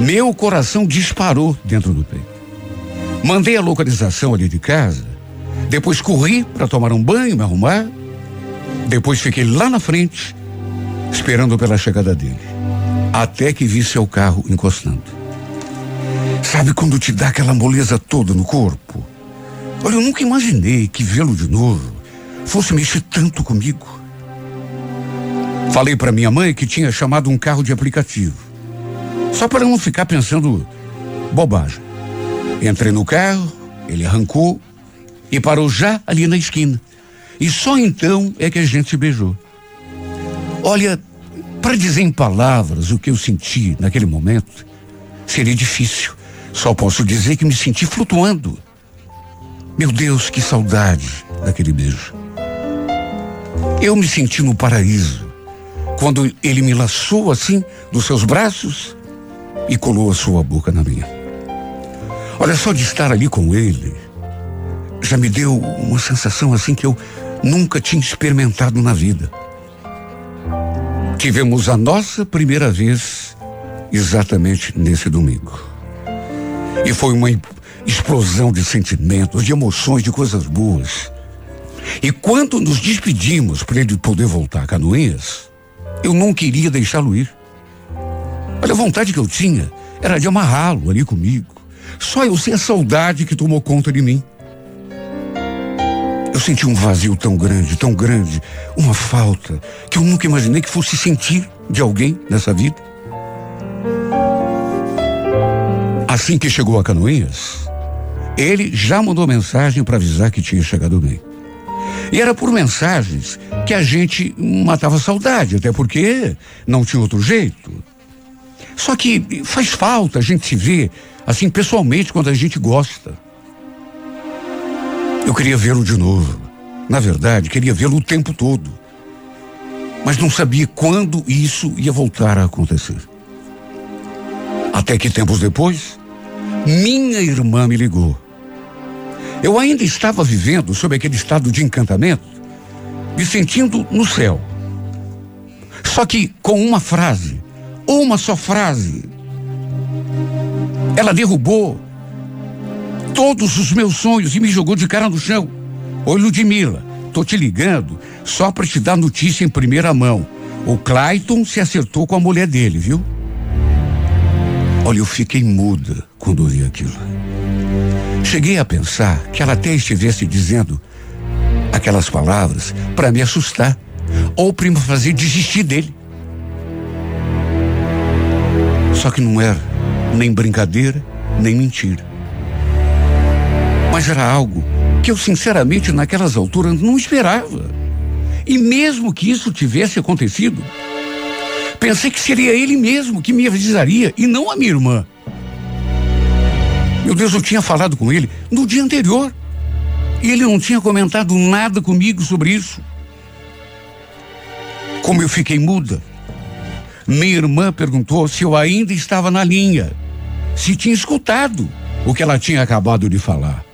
Meu coração disparou dentro do peito. Mandei a localização ali de casa. Depois corri para tomar um banho, me arrumar. Depois fiquei lá na frente, esperando pela chegada dele. Até que vi seu carro encostando. Sabe quando te dá aquela moleza toda no corpo? Olha, eu nunca imaginei que vê-lo de novo fosse mexer tanto comigo. Falei para minha mãe que tinha chamado um carro de aplicativo. Só para não ficar pensando bobagem. Entrei no carro, ele arrancou e parou já ali na esquina. E só então é que a gente se beijou. Olha, para dizer em palavras o que eu senti naquele momento, seria difícil. Só posso dizer que me senti flutuando. Meu Deus, que saudade daquele beijo. Eu me senti no paraíso quando ele me laçou assim dos seus braços e colou a sua boca na minha. Olha só de estar ali com ele, já me deu uma sensação assim que eu nunca tinha experimentado na vida. Tivemos a nossa primeira vez exatamente nesse domingo. E foi uma explosão de sentimentos, de emoções, de coisas boas. E quando nos despedimos para ele poder voltar a Canoinhas, eu não queria deixá-lo ir. Olha, a vontade que eu tinha era de amarrá-lo ali comigo. Só eu sei a saudade que tomou conta de mim. Eu senti um vazio tão grande, tão grande, uma falta que eu nunca imaginei que fosse sentir de alguém nessa vida. Assim que chegou a Canoinhas, ele já mandou mensagem para avisar que tinha chegado bem. E era por mensagens que a gente matava saudade, até porque não tinha outro jeito. Só que faz falta a gente se ver assim pessoalmente quando a gente gosta. Eu queria vê-lo de novo. Na verdade, queria vê-lo o tempo todo. Mas não sabia quando isso ia voltar a acontecer. Até que tempos depois, minha irmã me ligou. Eu ainda estava vivendo sob aquele estado de encantamento, me sentindo no céu. Só que com uma frase, uma só frase, ela derrubou todos os meus sonhos e me jogou de cara no chão. Oi, Ludmila, tô te ligando só para te dar notícia em primeira mão. O Clayton se acertou com a mulher dele, viu? Olha, eu fiquei muda quando ouvi aquilo. Cheguei a pensar que ela até estivesse dizendo aquelas palavras para me assustar ou para me fazer desistir dele. Só que não era nem brincadeira, nem mentira. Mas era algo que eu, sinceramente, naquelas alturas não esperava. E mesmo que isso tivesse acontecido, pensei que seria ele mesmo que me avisaria e não a minha irmã. Meu Deus, eu tinha falado com ele no dia anterior. E ele não tinha comentado nada comigo sobre isso. Como eu fiquei muda, minha irmã perguntou se eu ainda estava na linha, se tinha escutado o que ela tinha acabado de falar.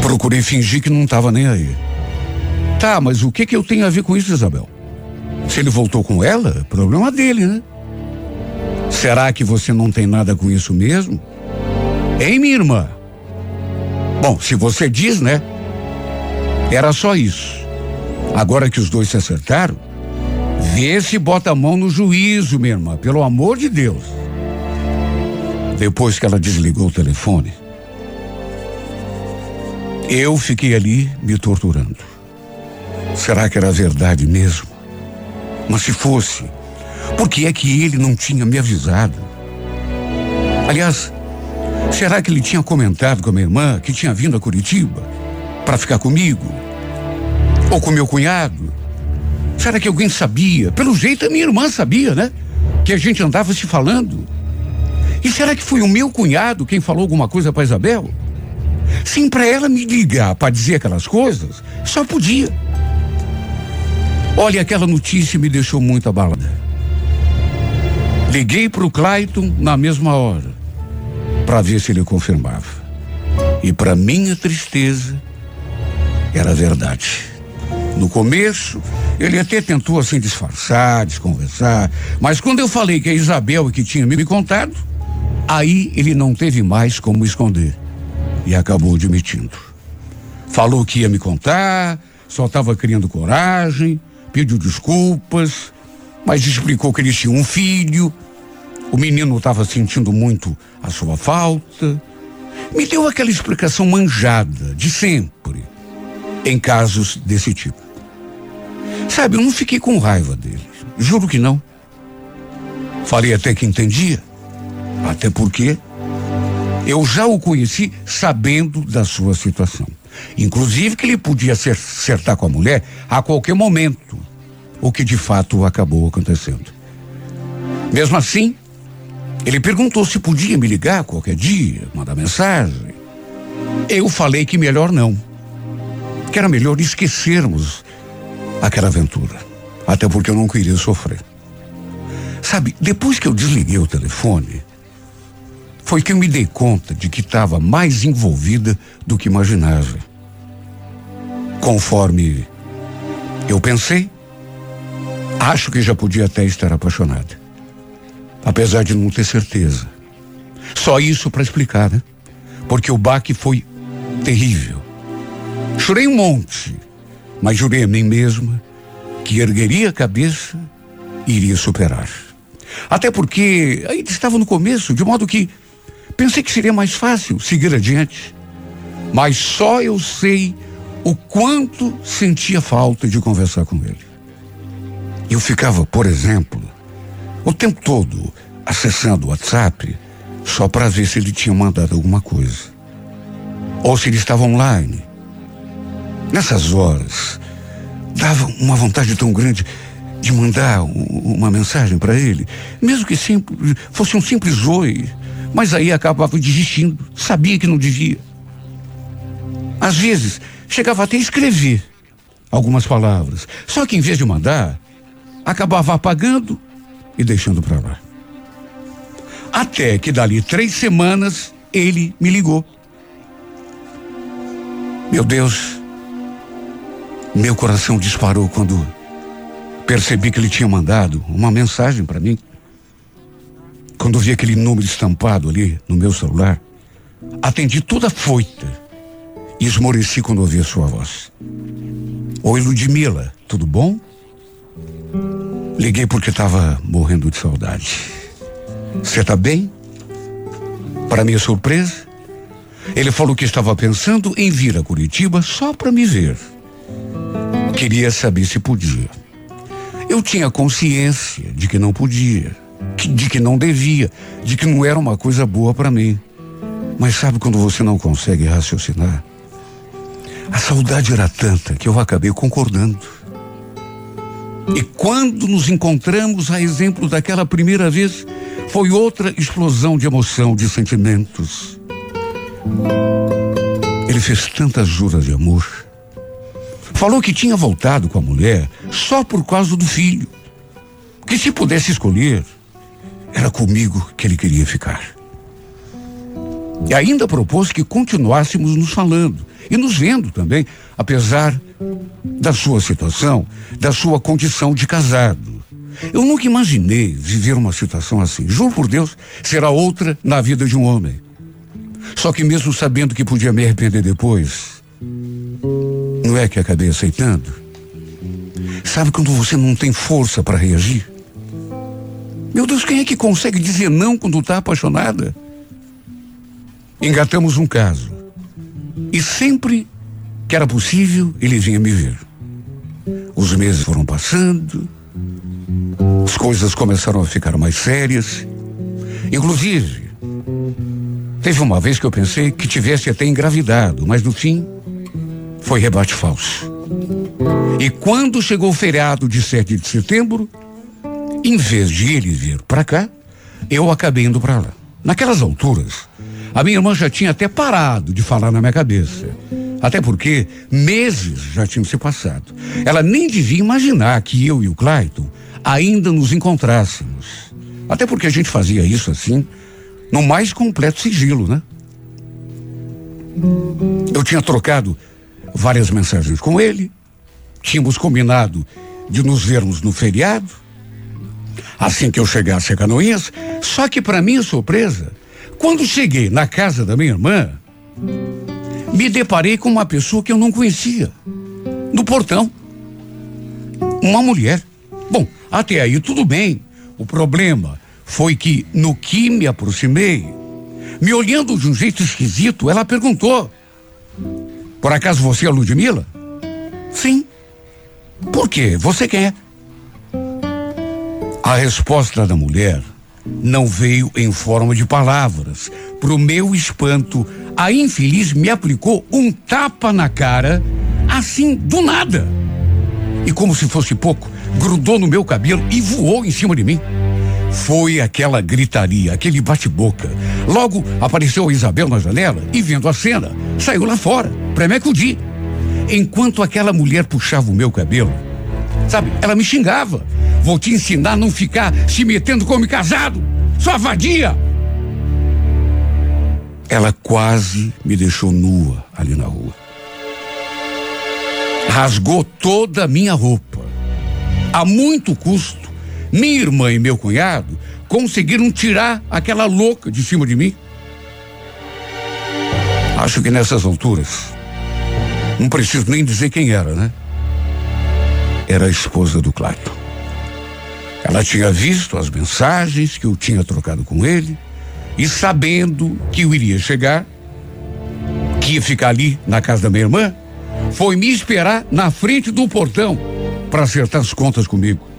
Procurei fingir que não estava nem aí. Tá, mas o que que eu tenho a ver com isso, Isabel? Se ele voltou com ela, problema dele, né? Será que você não tem nada com isso mesmo? Hein, minha irmã? Bom, se você diz, né? Era só isso. Agora que os dois se acertaram, vê se bota a mão no juízo, minha irmã, pelo amor de Deus. Depois que ela desligou o telefone, eu fiquei ali me torturando. Será que era verdade mesmo? Mas se fosse, por que é que ele não tinha me avisado? Aliás, Será que ele tinha comentado com a minha irmã que tinha vindo a Curitiba para ficar comigo? Ou com meu cunhado? Será que alguém sabia? Pelo jeito a minha irmã sabia, né? Que a gente andava se falando. E será que foi o meu cunhado quem falou alguma coisa para Isabel? Sim, para ela me ligar para dizer aquelas coisas, só podia. Olha, aquela notícia me deixou muito abalada. Liguei para o Clayton na mesma hora para ver se ele confirmava. E para minha tristeza, era verdade. No começo, ele até tentou assim disfarçar, desconversar, mas quando eu falei que a Isabel que tinha me contado, Aí ele não teve mais como esconder e acabou admitindo. Falou que ia me contar, só estava criando coragem, pediu desculpas, mas explicou que eles tinham um filho. O menino estava sentindo muito a sua falta. Me deu aquela explicação manjada, de sempre, em casos desse tipo. Sabe, eu não fiquei com raiva dele. Juro que não. Falei até que entendia. Até porque eu já o conheci sabendo da sua situação. Inclusive que ele podia se acertar com a mulher a qualquer momento, o que de fato acabou acontecendo. Mesmo assim, ele perguntou se podia me ligar qualquer dia, mandar mensagem. Eu falei que melhor não. Que era melhor esquecermos aquela aventura. Até porque eu não queria sofrer. Sabe, depois que eu desliguei o telefone, foi que eu me dei conta de que estava mais envolvida do que imaginava. Conforme eu pensei, acho que já podia até estar apaixonada. Apesar de não ter certeza. Só isso para explicar, né? Porque o baque foi terrível. Chorei um monte, mas jurei a mim mesma que ergueria a cabeça e iria superar. Até porque ainda estava no começo, de modo que pensei que seria mais fácil seguir adiante. Mas só eu sei o quanto sentia falta de conversar com ele. Eu ficava, por exemplo, o tempo todo acessando o WhatsApp só para ver se ele tinha mandado alguma coisa. Ou se ele estava online. Nessas horas, dava uma vontade tão grande de mandar uma mensagem para ele, mesmo que simples, fosse um simples oi, mas aí acabava desistindo, sabia que não devia. Às vezes, chegava até a escrever algumas palavras, só que em vez de mandar, acabava apagando e deixando para lá. Até que dali três semanas ele me ligou. Meu Deus, meu coração disparou quando Percebi que ele tinha mandado uma mensagem para mim. Quando vi aquele número estampado ali no meu celular, atendi toda foita e esmoreci quando ouvi a sua voz. Oi, Ludmila, tudo bom? Liguei porque estava morrendo de saudade. Você está bem? Para minha surpresa, ele falou que estava pensando em vir a Curitiba só para me ver. Queria saber se podia. Eu tinha consciência de que não podia, de que não devia, de que não era uma coisa boa para mim. Mas sabe quando você não consegue raciocinar? A saudade era tanta que eu acabei concordando. E quando nos encontramos, a exemplo daquela primeira vez, foi outra explosão de emoção, de sentimentos. Ele fez tantas juras de amor Falou que tinha voltado com a mulher só por causa do filho. Que se pudesse escolher, era comigo que ele queria ficar. E ainda propôs que continuássemos nos falando e nos vendo também, apesar da sua situação, da sua condição de casado. Eu nunca imaginei viver uma situação assim. Juro por Deus, será outra na vida de um homem. Só que mesmo sabendo que podia me arrepender depois, não é que acabei aceitando? Sabe quando você não tem força para reagir? Meu Deus, quem é que consegue dizer não quando está apaixonada? Engatamos um caso. E sempre que era possível, ele vinha me ver. Os meses foram passando, as coisas começaram a ficar mais sérias. Inclusive, teve uma vez que eu pensei que tivesse até engravidado, mas no fim, foi rebate falso. E quando chegou o feriado de 7 de setembro, em vez de ele vir para cá, eu acabei indo para lá. Naquelas alturas, a minha irmã já tinha até parado de falar na minha cabeça. Até porque meses já tinham se passado. Ela nem devia imaginar que eu e o Clayton ainda nos encontrássemos. Até porque a gente fazia isso assim, no mais completo sigilo, né? Eu tinha trocado várias mensagens com ele. Tínhamos combinado de nos vermos no feriado, assim que eu chegasse a Canoinhas. Só que, para minha surpresa, Quando cheguei na casa da minha irmã, me deparei com uma pessoa que eu não conhecia. No portão. Uma mulher. Bom, até aí tudo bem. O problema foi que, no que me aproximei, me olhando de um jeito esquisito, ela perguntou: Por acaso você é Ludmilla? Sim. Por quê? Você quem é? A resposta da mulher não veio em forma de palavras. Pro meu espanto, a infeliz me aplicou um tapa na cara, assim do nada. E como se fosse pouco, grudou no meu cabelo e voou em cima de mim. Foi aquela gritaria, aquele bate-boca. Logo apareceu Isabel na janela e, vendo a cena, saiu lá fora, pra me acudir. Enquanto aquela mulher puxava o meu cabelo, sabe, ela me xingava. Vou te ensinar a não ficar se metendo como casado, sua vadia. Ela quase me deixou nua ali na rua. Rasgou toda a minha roupa. A muito custo, minha irmã e meu cunhado conseguiram tirar aquela louca de cima de mim. Acho que nessas alturas, não preciso nem dizer quem era, né? Era a esposa do Clayton. Ela tinha visto as mensagens que eu tinha trocado com ele e sabendo que eu iria chegar, que ia ficar ali na casa da minha irmã, foi me esperar na frente do portão para acertar as contas comigo.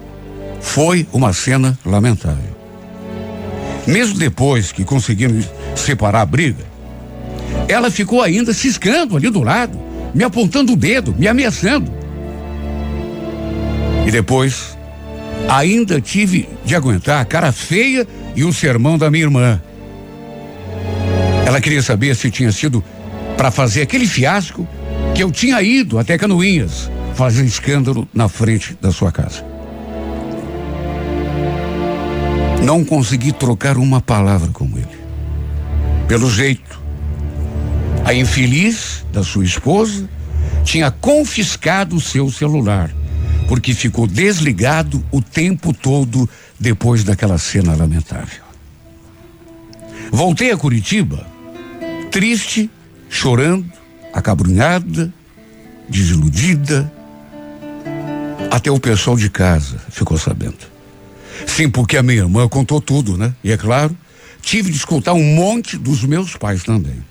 Foi uma cena lamentável. Mesmo depois que conseguimos separar a briga, ela ficou ainda ciscando ali do lado, me apontando o dedo, me ameaçando. E depois, ainda tive de aguentar a cara feia e o sermão da minha irmã. Ela queria saber se tinha sido para fazer aquele fiasco que eu tinha ido até Canoinhas fazer escândalo na frente da sua casa. Não consegui trocar uma palavra com ele. Pelo jeito, a infeliz da sua esposa tinha confiscado o seu celular, porque ficou desligado o tempo todo depois daquela cena lamentável. Voltei a Curitiba, triste, chorando, acabrunhada, desiludida. Até o pessoal de casa ficou sabendo. Sim, porque a minha irmã contou tudo, né? E é claro, tive de escutar um monte dos meus pais também.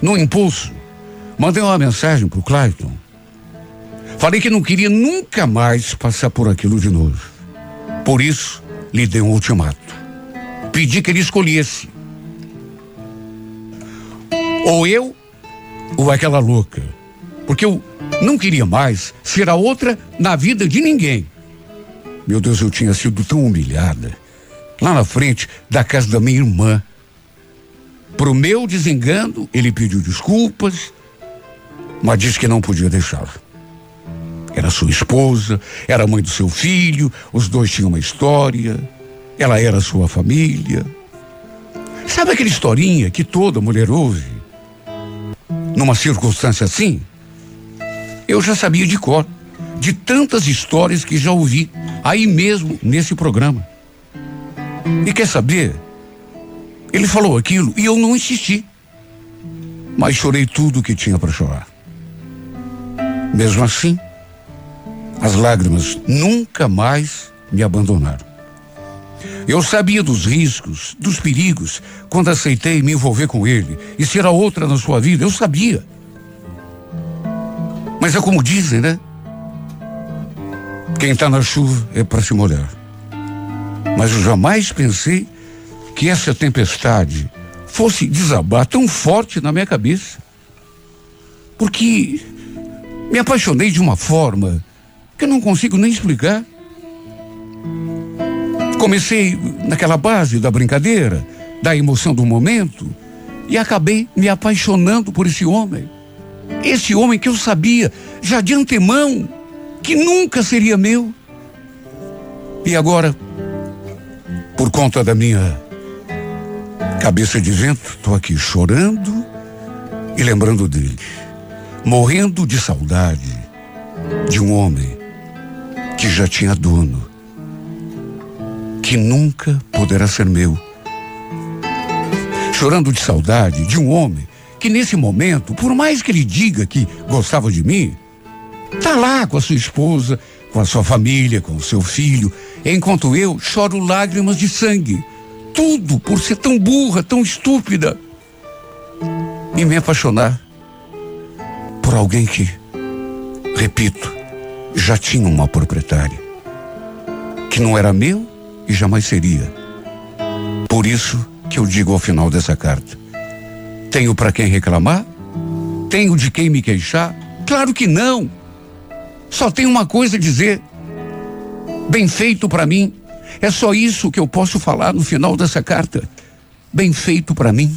No impulso, mandei uma mensagem pro Clayton. Falei que não queria nunca mais passar por aquilo de novo. Por isso, lhe dei um ultimato. Pedi que ele escolhesse. Ou eu, ou aquela louca. Porque eu não queria mais ser a outra na vida de ninguém. Meu Deus, eu tinha sido tão humilhada. Lá na frente da casa da minha irmã. Pro meu desengano, ele pediu desculpas, mas disse que não podia deixá-la. Era sua esposa, era mãe do seu filho, os dois tinham uma história, ela era sua família. Sabe aquela historinha que toda mulher ouve? Numa circunstância assim? Eu já sabia de cor, de tantas histórias que já ouvi, aí mesmo nesse programa. E quer saber? Ele falou aquilo e eu não insisti. Mas chorei tudo o que tinha para chorar. Mesmo assim, as lágrimas nunca mais me abandonaram. Eu sabia dos riscos, dos perigos, quando aceitei me envolver com ele e ser a outra na sua vida. Eu sabia. Mas é como dizem, né? Quem está na chuva é para se molhar. Mas eu jamais pensei que essa tempestade fosse desabar tão forte na minha cabeça. Porque me apaixonei de uma forma que eu não consigo nem explicar. Comecei naquela base da brincadeira, da emoção do momento, e acabei me apaixonando por esse homem. Esse homem que eu sabia já de antemão que nunca seria meu. E agora, por conta da minha cabeça de vento, estou aqui chorando e lembrando dele, morrendo de saudade de um homem que já tinha dono, que nunca poderá ser meu. chorando de saudade de um homem que nesse momento, por mais que ele diga que gostava de mim, tá lá com a sua esposa, com a sua família, com o seu filho, enquanto eu choro lágrimas de sangue. Tudo por ser tão burra, tão estúpida. E me apaixonar por alguém que, repito, já tinha uma proprietária, que não era meu e jamais seria. Por isso que eu digo ao final dessa carta: tenho para quem reclamar? Tenho de quem me queixar? Claro que não. Só tenho uma coisa a dizer. Bem feito para mim. É só isso que eu posso falar no final dessa carta. Bem feito para mim.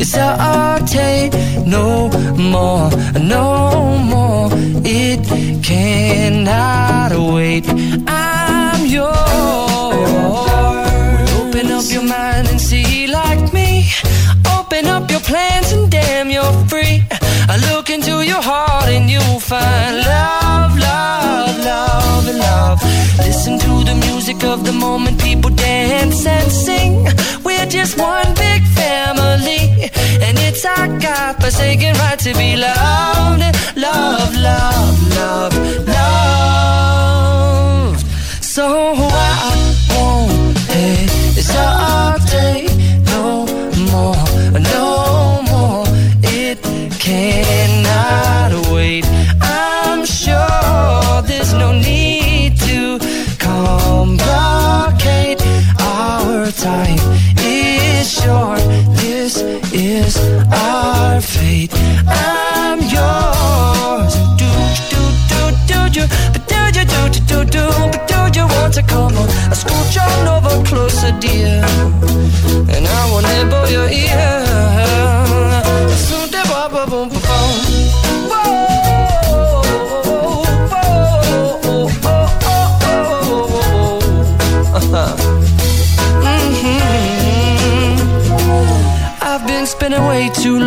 hesitate no more, no more. It cannot wait. I'm yours. Open up your mind and see like me. Open up your plans and damn, you're free. I look into your heart and you'll find love, love, love, love. Listen to the music of the moment, people dance and sing. We're just one it's our God-forsaken right to be loved, love, love, love, love. So I won't hesitate no more, no more. It cannot dear, and I will nibble your ear.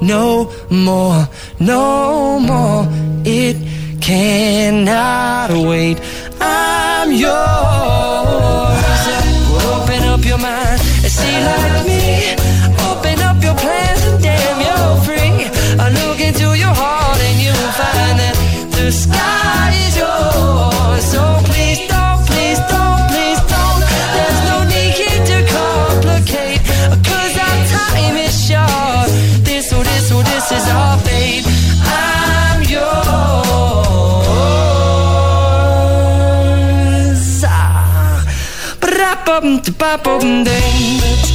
no more, no more. It cannot wait. I'm yours. Open up your mind and see like komt de paap op een ding.